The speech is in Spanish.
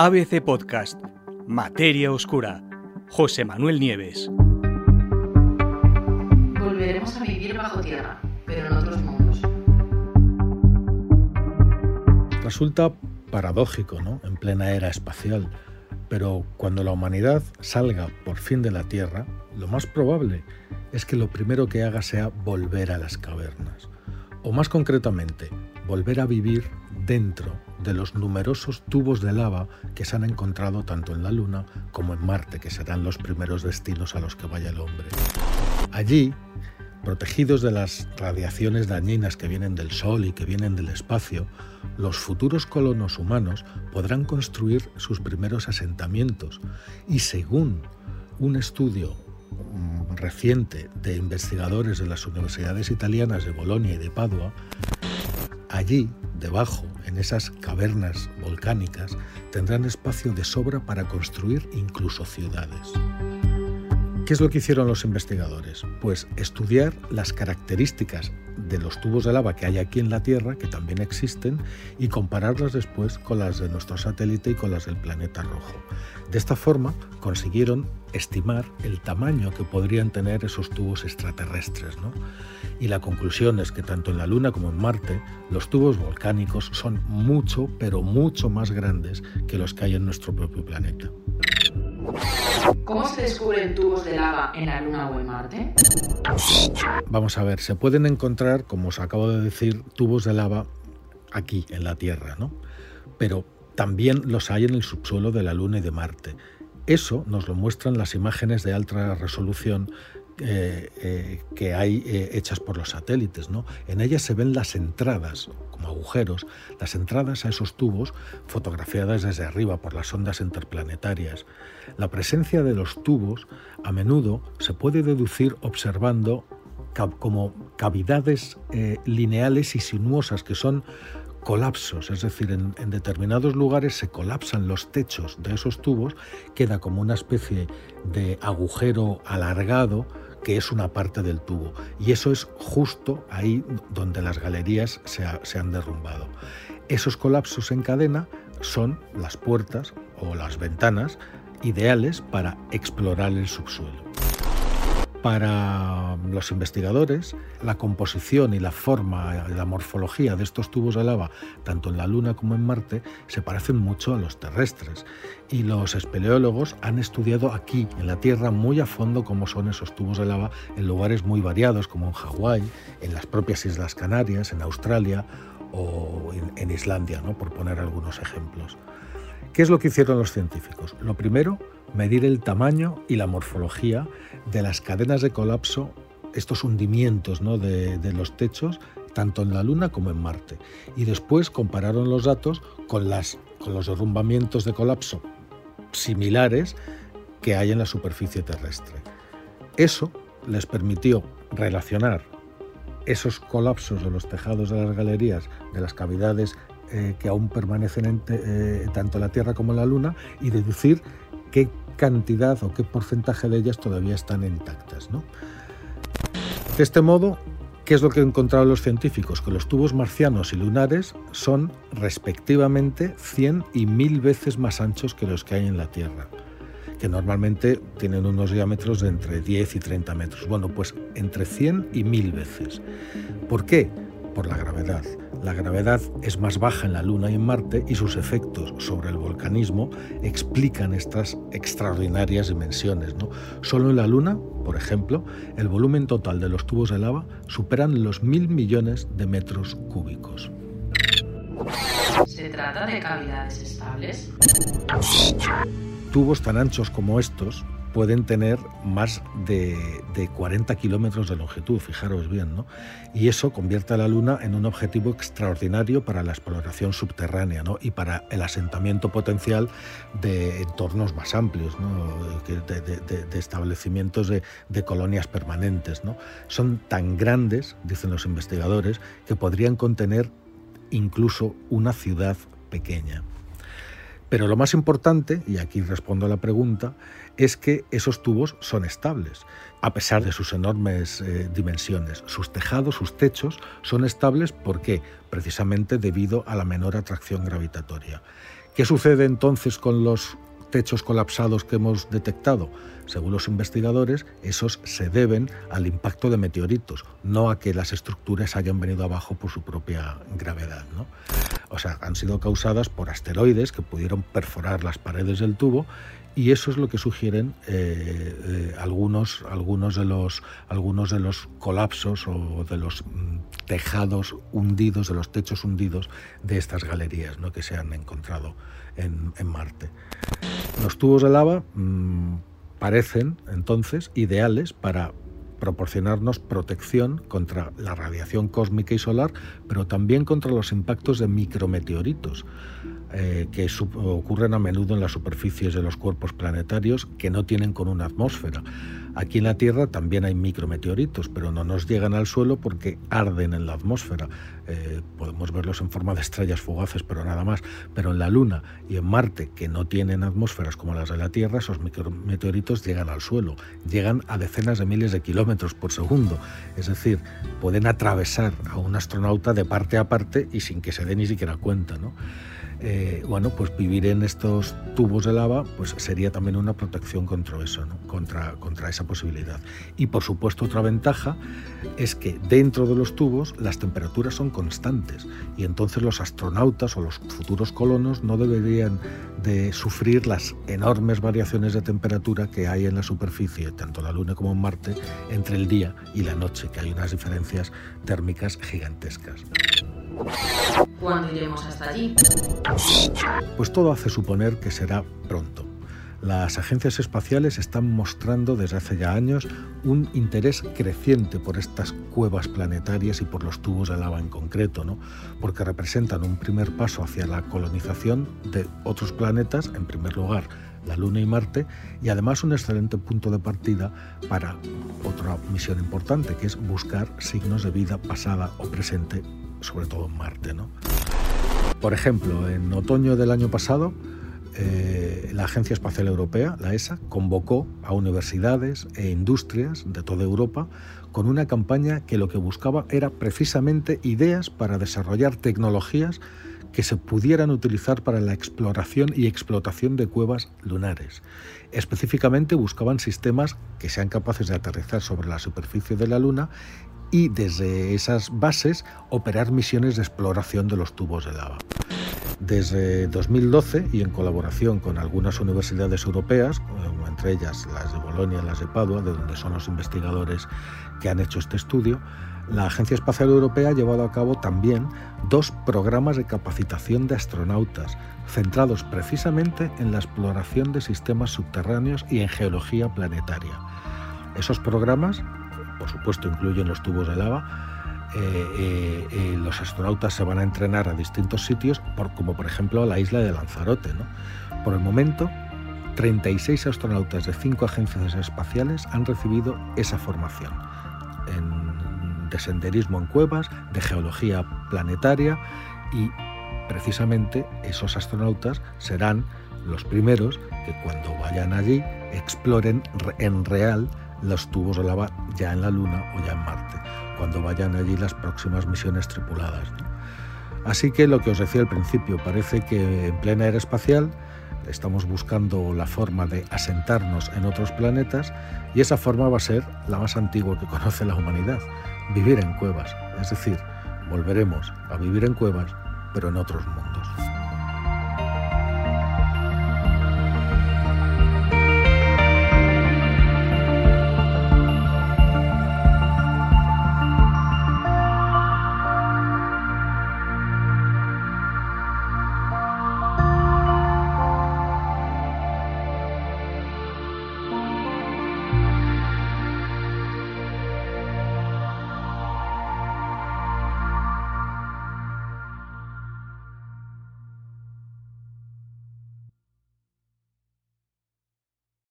ABC Podcast, Materia Oscura, José Manuel Nieves. Volveremos a vivir bajo tierra, pero en otros mundos. Resulta paradójico, ¿no? En plena era espacial. Pero cuando la humanidad salga por fin de la Tierra, lo más probable es que lo primero que haga sea volver a las cavernas. O más concretamente, volver a vivir dentro de los numerosos tubos de lava que se han encontrado tanto en la Luna como en Marte, que serán los primeros destinos a los que vaya el hombre. Allí, protegidos de las radiaciones dañinas que vienen del Sol y que vienen del espacio, los futuros colonos humanos podrán construir sus primeros asentamientos y según un estudio mm, reciente de investigadores de las universidades italianas de Bolonia y de Padua, allí, debajo, en esas cavernas volcánicas, tendrán espacio de sobra para construir incluso ciudades. ¿Qué es lo que hicieron los investigadores? Pues estudiar las características de los tubos de lava que hay aquí en la Tierra, que también existen, y compararlas después con las de nuestro satélite y con las del planeta rojo. De esta forma consiguieron estimar el tamaño que podrían tener esos tubos extraterrestres. Y la conclusión es que tanto en la Luna como en Marte los tubos volcánicos son mucho, pero mucho más grandes que los que hay en nuestro propio planeta. ¿Cómo se descubren tubos de lava en la Luna o en Marte? Vamos a ver, se pueden encontrar, como os acabo de decir, tubos de lava aquí, en la Tierra, ¿no? Pero también los hay en el subsuelo de la Luna y de Marte. Eso nos lo muestran las imágenes de alta resolución eh, eh, que hay eh, hechas por los satélites. ¿no? En ellas se ven las entradas, como agujeros, las entradas a esos tubos fotografiadas desde arriba por las ondas interplanetarias. La presencia de los tubos a menudo se puede deducir observando como cavidades lineales y sinuosas que son colapsos, es decir, en, en, determinados lugares se colapsan los techos de esos tubos, queda como una especie de agujero alargado que es una parte del tubo. Y eso es justo ahí donde las galerías se, se han derrumbado. Esos colapsos en cadena son las puertas o las ventanas ideales para explorar el subsuelo. Para los investigadores, la composición y la forma, la morfología de estos tubos de lava, tanto en la Luna como en Marte, se parecen mucho a los terrestres. Y los espeleólogos han estudiado aquí, en la Tierra, muy a fondo cómo son esos tubos de lava en lugares muy variados, como en Hawái, en las propias Islas Canarias, en Australia o en, Islandia, ¿no? por poner algunos ejemplos. ¿Qué es lo que hicieron los científicos? Lo primero, medir el tamaño y la morfología de las cadenas de colapso, estos hundimientos ¿no? de, los techos, tanto en la Luna como en Marte. Y después compararon los datos con, las, con los derrumbamientos de colapso similares que hay en la superficie terrestre. Eso les permitió relacionar esos colapsos de los tejados de las galerías, de las cavidades eh, que aún permanecen eh, tanto en la Tierra como en la Luna y deducir qué cantidad o qué porcentaje de ellas todavía están intactas. De este modo, ¿qué es lo que han encontrado los científicos? Que los tubos marcianos y lunares son respectivamente 100 y 1000 veces más anchos que los que hay en la Tierra que normalmente tienen unos diámetros de entre 10 y 30 metros. Bueno, pues entre 100 y 1000 veces. ¿Por qué? Por la gravedad. La gravedad es más baja en la Luna y en Marte y sus efectos sobre el volcanismo explican estas extraordinarias dimensiones. ¿no? Solo en la Luna, por ejemplo, el volumen total de los tubos de lava superan los mil millones de metros cúbicos. ¿Se trata de cavidades estables? Tubos tan anchos como estos pueden tener más de, 40 kilómetros de longitud, fijaros bien, ¿no? Y eso convierte a la Luna en un objetivo extraordinario para la exploración subterránea ¿no? y para el asentamiento potencial de entornos más amplios, de, establecimientos de, de, colonias permanentes. ¿no? Son tan grandes, dicen los investigadores, que podrían contener incluso una ciudad pequeña. Pero lo más importante, y aquí respondo a la pregunta, es que esos tubos son estables, a pesar de sus enormes eh, dimensiones. Sus tejados, sus techos son estables porque precisamente debido a la menor atracción gravitatoria. ¿Qué sucede entonces con los techos colapsados que hemos detectado? Según los investigadores, esos se deben al impacto de meteoritos, no a que las estructuras hayan venido abajo por su propia gravedad. ¿no? O sea, han sido causadas por asteroides que pudieron perforar las paredes del tubo y eso es lo que sugieren eh, eh, algunos, algunos, de los, algunos de los colapsos o de los mm, tejados hundidos, de los techos hundidos de estas galerías ¿no? que se han encontrado en, Marte. Los tubos de lava mm, parecen entonces ideales para proporcionarnos protección contra la radiación cósmica y solar, pero también contra los impactos de micrometeoritos. Eh, que ocurren a menudo en las superficies de los cuerpos planetarios que no tienen con una atmósfera. Aquí en la Tierra también hay micrometeoritos, pero no nos llegan al suelo porque arden en la atmósfera. Eh, podemos verlos en forma de estrellas fugaces, pero nada más. Pero en la Luna y en Marte, que no tienen atmósferas como las de la Tierra, esos micrometeoritos llegan al suelo. Llegan a decenas de miles de kilómetros por segundo. Es decir, pueden atravesar a un astronauta de parte a parte y sin que se dé ni siquiera cuenta. ¿no? Eh, bueno, pues vivir en estos tubos de lava pues sería también una protección contra eso, contra, esa posibilidad. Y por supuesto otra ventaja es que dentro de los tubos las temperaturas son constantes y entonces los astronautas o los futuros colonos no deberían de sufrir las enormes variaciones de temperatura que hay en la superficie, tanto la Luna como en Marte, entre el día y la noche, que hay unas diferencias térmicas gigantescas. ¿Cuándo iremos hasta allí? Pues todo hace suponer que será pronto. Las agencias espaciales están mostrando desde hace ya años un interés creciente por estas cuevas planetarias y por los tubos de lava en concreto, ¿no? porque representan un primer paso hacia la colonización de otros planetas, en primer lugar la Luna y Marte, y además un excelente punto de partida para otra misión importante, que es buscar signos de vida pasada o presente sobre todo en Marte. ¿no? Por ejemplo, en otoño del año pasado, eh, la Agencia Espacial Europea, la ESA, convocó a universidades e industrias de toda Europa con una campaña que lo que buscaba era precisamente ideas para desarrollar tecnologías que se pudieran utilizar para la exploración y explotación de cuevas lunares. Específicamente buscaban sistemas que sean capaces de aterrizar sobre la superficie de la Luna y desde esas bases operar misiones de exploración de los tubos de lava. Desde 2012 y en colaboración con algunas universidades europeas, entre ellas las de Bolonia y las de Padua, de donde son los investigadores que han hecho este estudio, la Agencia Espacial Europea ha llevado a cabo también dos programas de capacitación de astronautas, centrados precisamente en la exploración de sistemas subterráneos y en geología planetaria. Esos programas por supuesto incluyen los tubos de lava, eh, eh, eh, los astronautas se van a entrenar a distintos sitios, como por ejemplo la isla de Lanzarote. Por el momento, 36 astronautas de cinco agencias espaciales han recibido esa formación en, de senderismo en cuevas, de geología planetaria y precisamente esos astronautas serán los primeros que cuando vayan allí exploren en real los tubos de lava ya en la Luna o ya en Marte, cuando vayan allí las próximas misiones tripuladas. Así que lo que os decía al principio, parece que en plena era espacial estamos buscando la forma de asentarnos en otros planetas y esa forma va a ser la más antigua que conoce la humanidad, vivir en cuevas, es decir, volveremos a vivir en cuevas, pero en otros mundos.